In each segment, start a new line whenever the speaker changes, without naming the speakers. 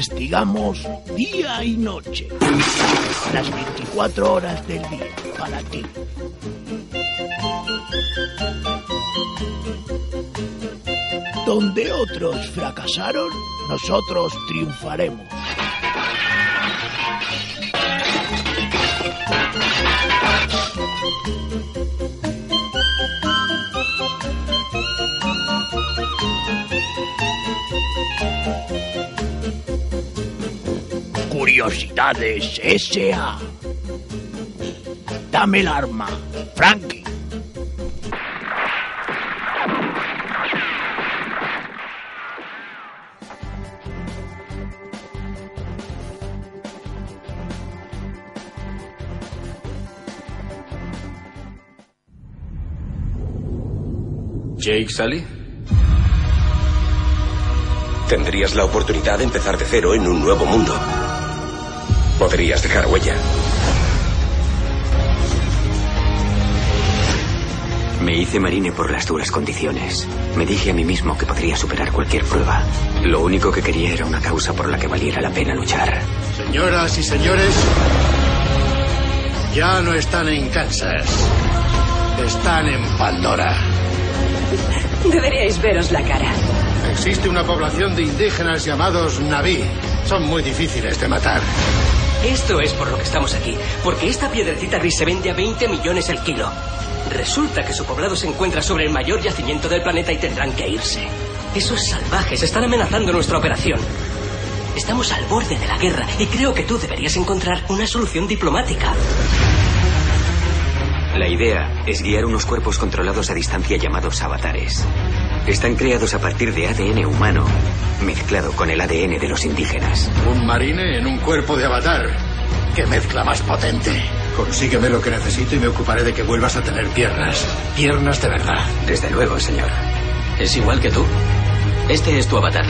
Investigamos día y noche, las 24 horas del día, para ti. Donde otros fracasaron, nosotros triunfaremos. Curiosidades S.A. Dame el arma, Frankie.
Jake Sully.
Tendrías la oportunidad de empezar de cero en un nuevo mundo. Podrías dejar huella.
Me hice marine por las duras condiciones. Me dije a mí mismo que podría superar cualquier prueba. Lo único que quería era una causa por la que valiera la pena luchar.
Señoras y señores, ya no están en Kansas. Están en Pandora.
Deberíais veros la cara.
Existe una población de indígenas llamados Naví. Son muy difíciles de matar.
Esto es por lo que estamos aquí, porque esta piedrecita gris se vende a 20 millones el kilo. Resulta que su poblado se encuentra sobre el mayor yacimiento del planeta y tendrán que irse. Esos salvajes están amenazando nuestra operación. Estamos al borde de la guerra y creo que tú deberías encontrar una solución diplomática.
La idea es guiar unos cuerpos controlados a distancia llamados avatares. Están creados a partir de ADN humano, mezclado con el ADN de los indígenas.
Un marine en un cuerpo de avatar. ¡Qué mezcla más potente! Consígueme lo que necesito y me ocuparé de que vuelvas a tener piernas. Piernas de verdad.
Desde luego, señor.
Es igual que tú. Este es tu avatar.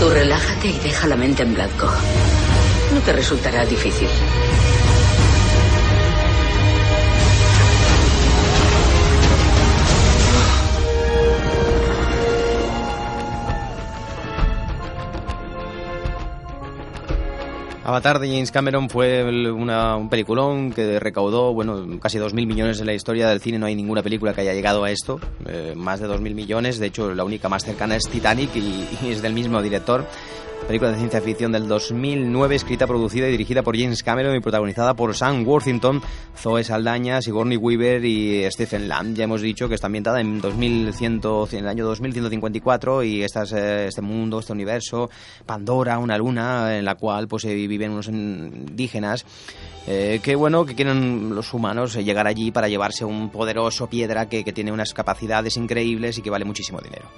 Tú relájate y deja la mente en blanco. No te resultará difícil.
Avatar de James Cameron fue una- un peliculón que recaudó, bueno, casi 2.000 millones en la historia del cine. No hay ninguna película que haya llegado a esto. eh, más de 2.000 millones. De hecho, la única más cercana es Titanic y, y es del mismo director. Película de ciencia ficción del 2009, escrita, producida y dirigida por James Cameron y protagonizada por Sam Worthington, Zoe Saldaña, Sigourney Weaver y Stephen Lamb. Ya hemos dicho que está ambientada en, 2100, en el año 2154 y esta es, eh, este mundo, este universo, Pandora, una luna en la cual pues eh, viven unos indígenas eh, que bueno, que quieren los humanos llegar allí para llevarse un poderoso piedra que tiene unas capacidades increíbles y que vale muchísimo dinero.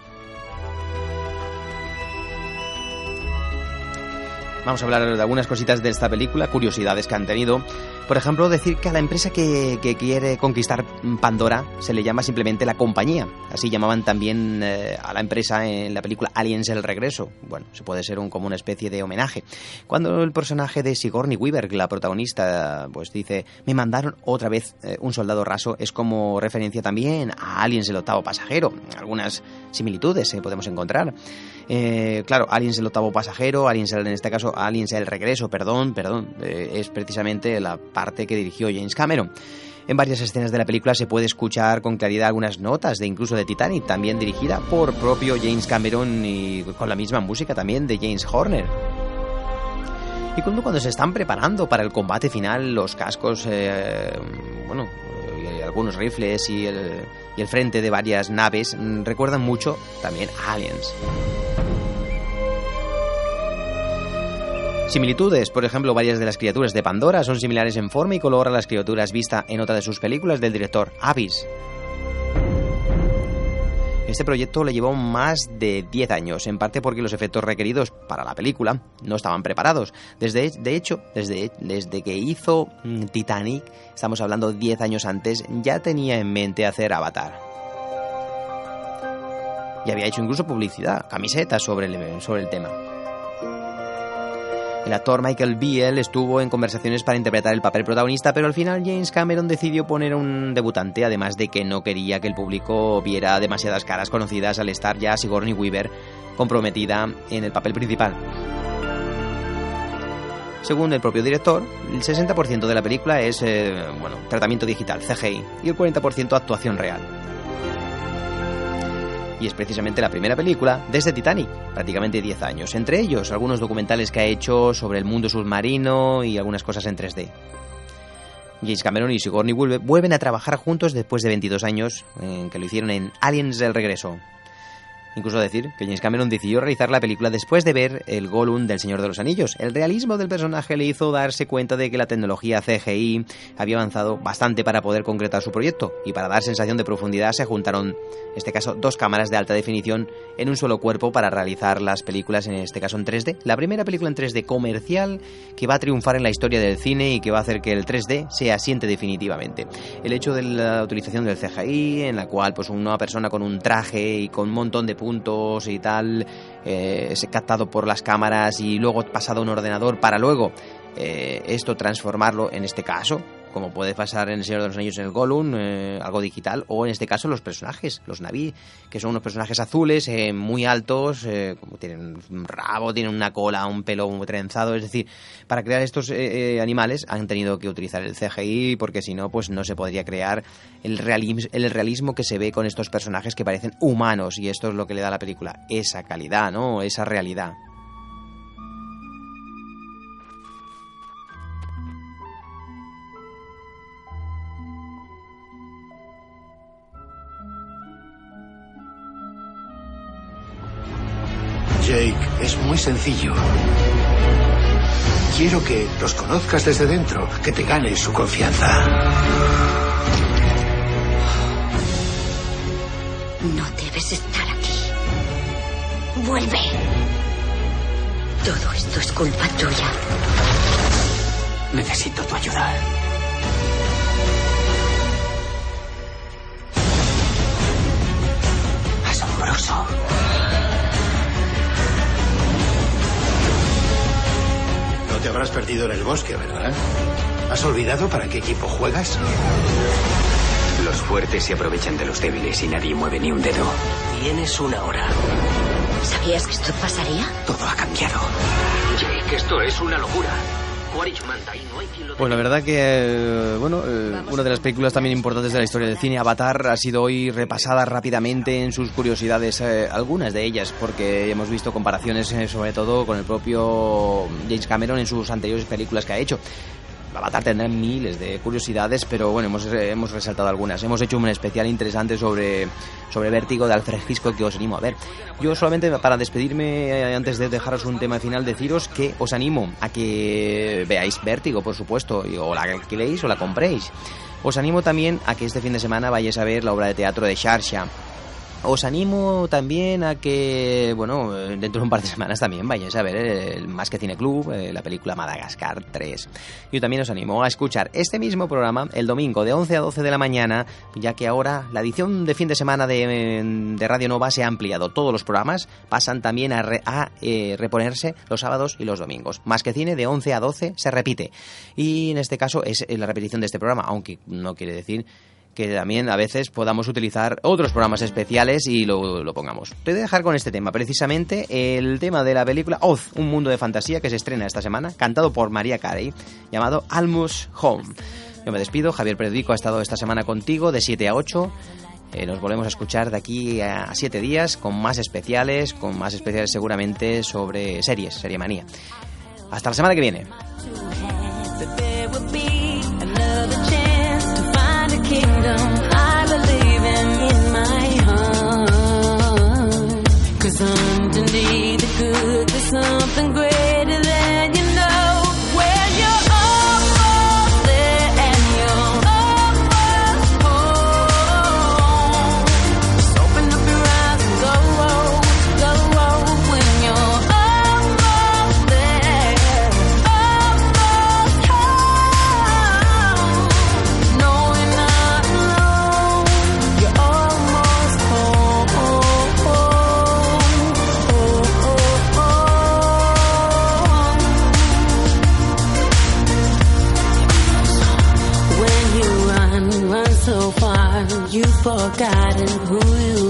Vamos a hablar de algunas cositas de esta película, curiosidades que han tenido. Por ejemplo, decir que a la empresa que, quiere conquistar Pandora se le llama simplemente la compañía. Así llamaban también eh, a la empresa en la película Aliens el regreso. Bueno, se puede ser un, como una especie de homenaje. Cuando el personaje de Sigourney Weaver, la protagonista, pues dice, me mandaron otra vez eh, un soldado raso, es como referencia también a Aliens el octavo pasajero. Algunas similitudes eh, podemos encontrar. Eh, claro, Aliens el octavo pasajero, Aliens el- en este caso Aliens el regreso, perdón, perdón, es precisamente la parte que dirigió James Cameron. En varias escenas de la película se puede escuchar con claridad algunas notas de incluso de Titanic, también dirigida por propio James Cameron y con la misma música también de James Horner. Y cuando, cuando se están preparando para el combate final, los cascos, eh, bueno, y algunos rifles y el, frente de varias naves mm, recuerdan mucho también Aliens. Similitudes, por ejemplo, varias de las criaturas de Pandora son similares en forma y color a las criaturas vistas en otra de sus películas del director Abyss. Este proyecto le llevó más de 10 años, en parte porque los efectos requeridos para la película no estaban preparados. Desde, de hecho, desde, desde que hizo mm, Titanic, estamos hablando 10 años antes, ya tenía en mente hacer Avatar. Y había hecho incluso publicidad, camisetas sobre sobre el tema. El actor Michael Biel estuvo en conversaciones para interpretar el papel protagonista, pero al final James Cameron decidió poner un debutante, además de que no quería que el público viera demasiadas caras conocidas al estar ya Sigourney Weaver comprometida en el papel principal. Según el propio director, el 60% de la película es eh, bueno, tratamiento digital, CGI, y el 40% actuación real y es precisamente la primera película desde Titanic, prácticamente 10 años. Entre ellos, algunos documentales que ha hecho sobre el mundo submarino y algunas cosas en 3D. James Cameron y Sigourney vuelven a trabajar juntos después de 22 años, en que lo hicieron en Aliens del Regreso. Incluso decir que James Cameron decidió realizar la película después de ver el Gollum del Señor de los Anillos. El realismo del personaje le hizo darse cuenta de que la tecnología CGI había avanzado bastante para poder concretar su proyecto y para dar sensación de profundidad se juntaron, en este caso, dos cámaras de alta definición en un solo cuerpo para realizar las películas, en este caso en 3D. La primera película en 3D comercial que va a triunfar en la historia del cine y que va a hacer que el 3D se asiente definitivamente. El hecho de la utilización del CGI, en la cual pues una persona con un traje y con un montón de puntos y tal, eh, captado por las cámaras y luego pasado a un ordenador para luego eh, esto transformarlo en este caso como puede pasar en El Señor de los Anillos en el Gollum, eh, algo digital, o en este caso los personajes, los Naví, que son unos personajes azules, muy altos, como tienen un rabo, tienen una cola, un pelo muy trenzado, es decir, para crear estos animales han tenido que utilizar el CGI, porque si no, pues no se podría crear el realismo, el realismo que se ve con estos personajes que parecen humanos, y esto es lo que le da a la película, esa calidad, ¿no? Esa realidad.
Es muy sencillo. Quiero que los conozcas desde dentro, que te ganes su confianza.
No debes estar aquí. Vuelve. Todo esto es culpa tuya.
Necesito tu ayuda.
Te habrás perdido en el bosque, ¿verdad? ¿Has olvidado para qué equipo juegas?
Los fuertes se aprovechan de los débiles y nadie mueve ni un dedo.
Tienes una hora.
¿Sabías que esto pasaría?
Todo ha cambiado.
Jake, esto es una locura.
Pues la verdad que, eh, bueno, eh, una de las películas también importantes de la historia del cine, Avatar, ha sido hoy repasada rápidamente en sus curiosidades, eh, algunas de ellas, porque hemos visto comparaciones sobre todo con el propio James Cameron en sus anteriores películas que ha hecho. Avatar tendrá miles de curiosidades, pero bueno, hemos, hemos resaltado algunas. Hemos hecho un especial interesante sobre, sobre Vértigo de Alfred Hitchcock que os animo a ver. Yo solamente para despedirme, eh, antes de dejaros un tema final, deciros que os animo a que veáis Vértigo, por supuesto, y- o la alquiléis o la compréis. Os animo también a que este fin de semana vayáis a ver la obra de teatro de Sharsha. Os animo también a que, bueno, dentro de un par de semanas también vayáis a ver el Más que Cine Club, eh, la película Madagascar 3. Yo también os animo a escuchar este mismo programa el domingo de 11 a 12 de la mañana, ya que ahora la edición de fin de semana de, de Radio Nova se ha ampliado. Todos los programas pasan también a, re- a, eh, reponerse los sábados y los domingos. Más que Cine de 11 a 12 se repite. Y en este caso es la repetición de este programa, aunque no quiere decir que también a veces podamos utilizar otros programas especiales y lo, lo pongamos. Te voy a dejar con este tema, precisamente el tema de la película Oz, un mundo de fantasía que se estrena esta semana, cantado por María Carey, llamado Almost Home. Yo me despido, Javier Periodico ha estado esta semana contigo de 7 a 8. Eh, nos volvemos a escuchar de aquí a 7 días con más especiales, con más especiales seguramente sobre series, serie manía. Hasta la semana que viene.
kingdom. I believe in in my heart. Cause underneath the good, there's something great. so far, you've forgotten who you